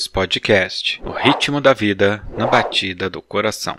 Toque 2 Podcast O ritmo da vida na batida do coração.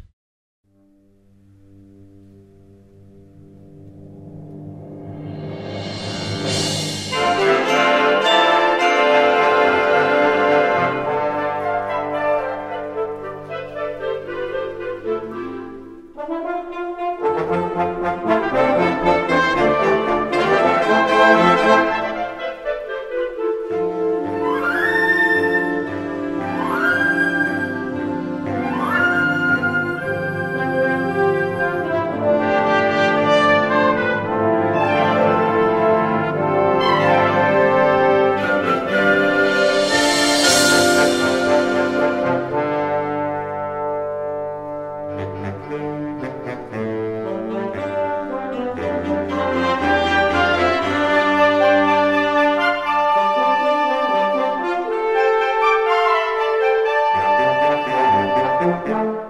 Toque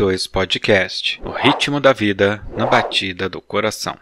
2 Podcast O ritmo da vida na batida do coração.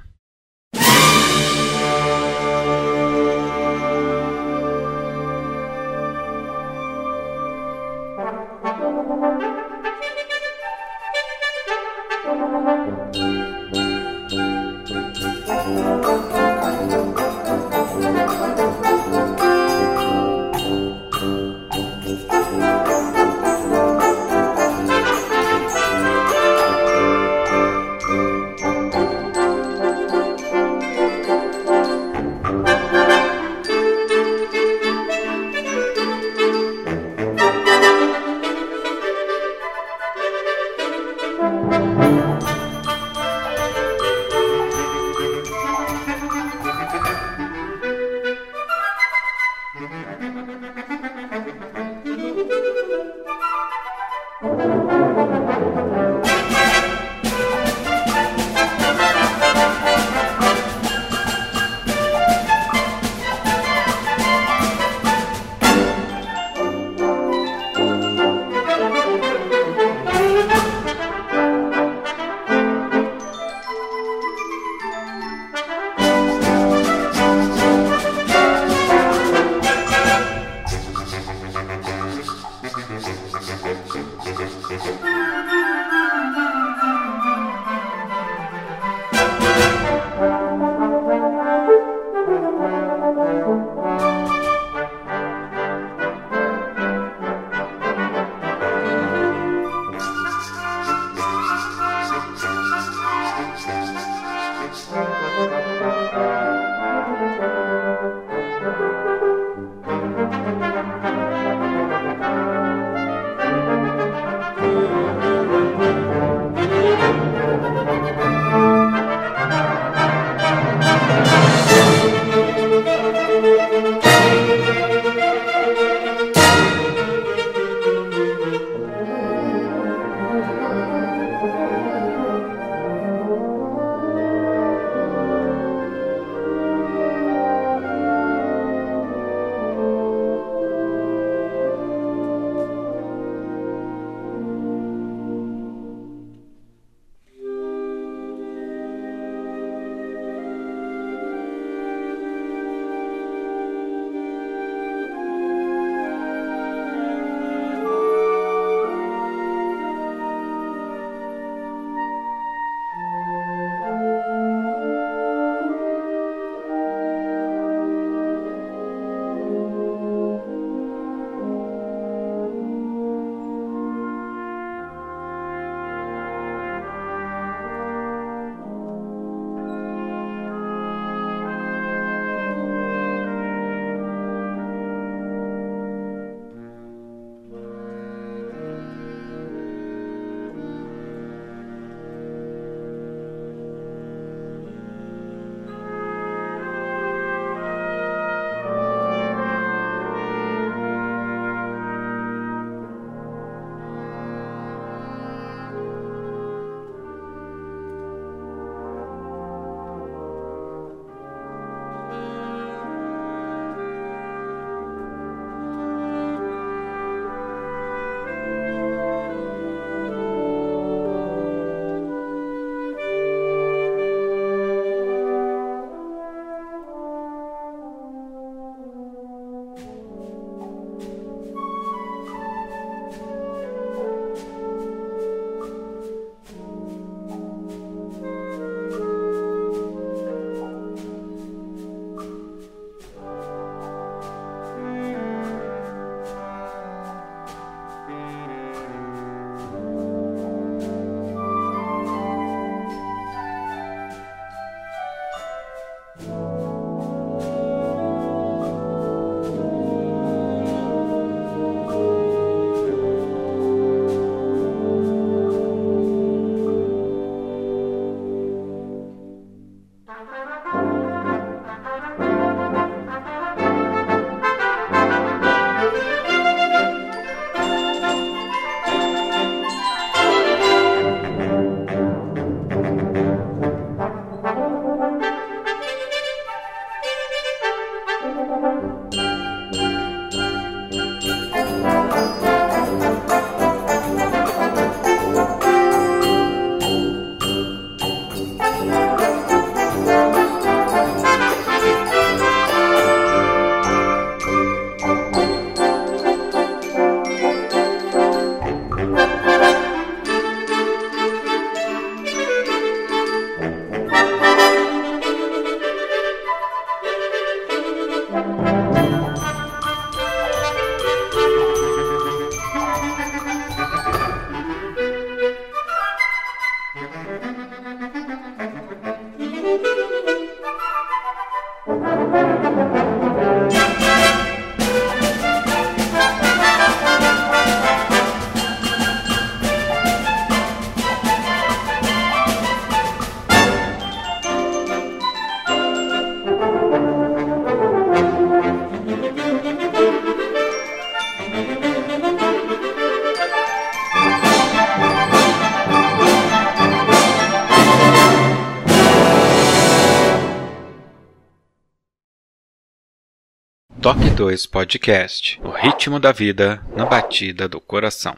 2 Podcast O ritmo da vida na batida do coração.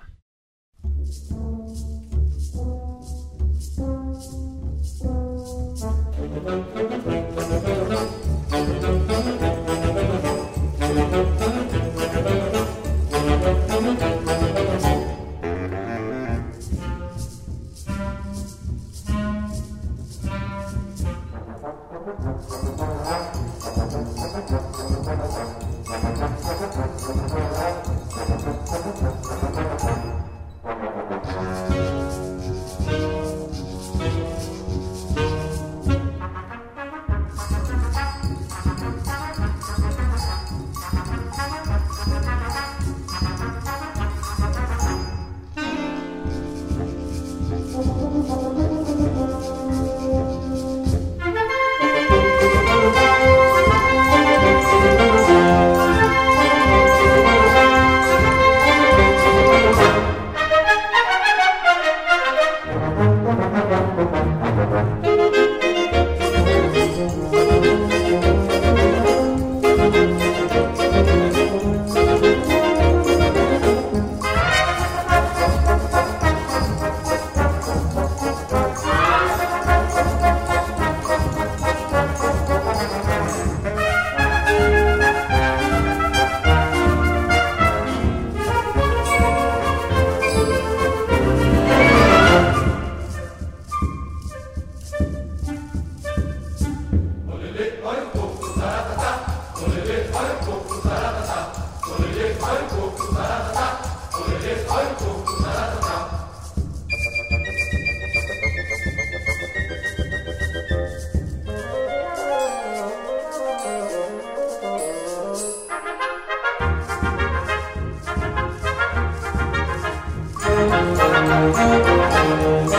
Thank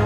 you.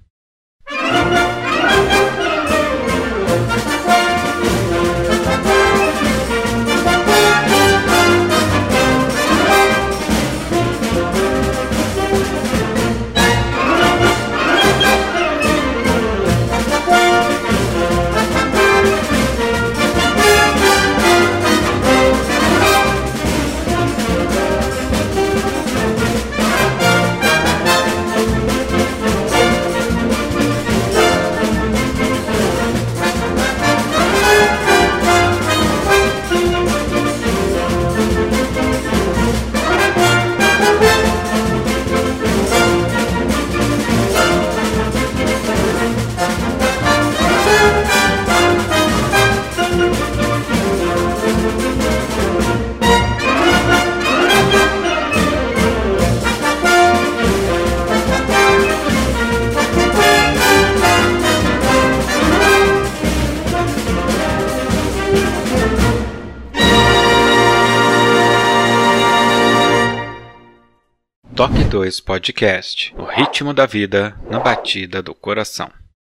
2 Podcast O ritmo da vida na batida do coração.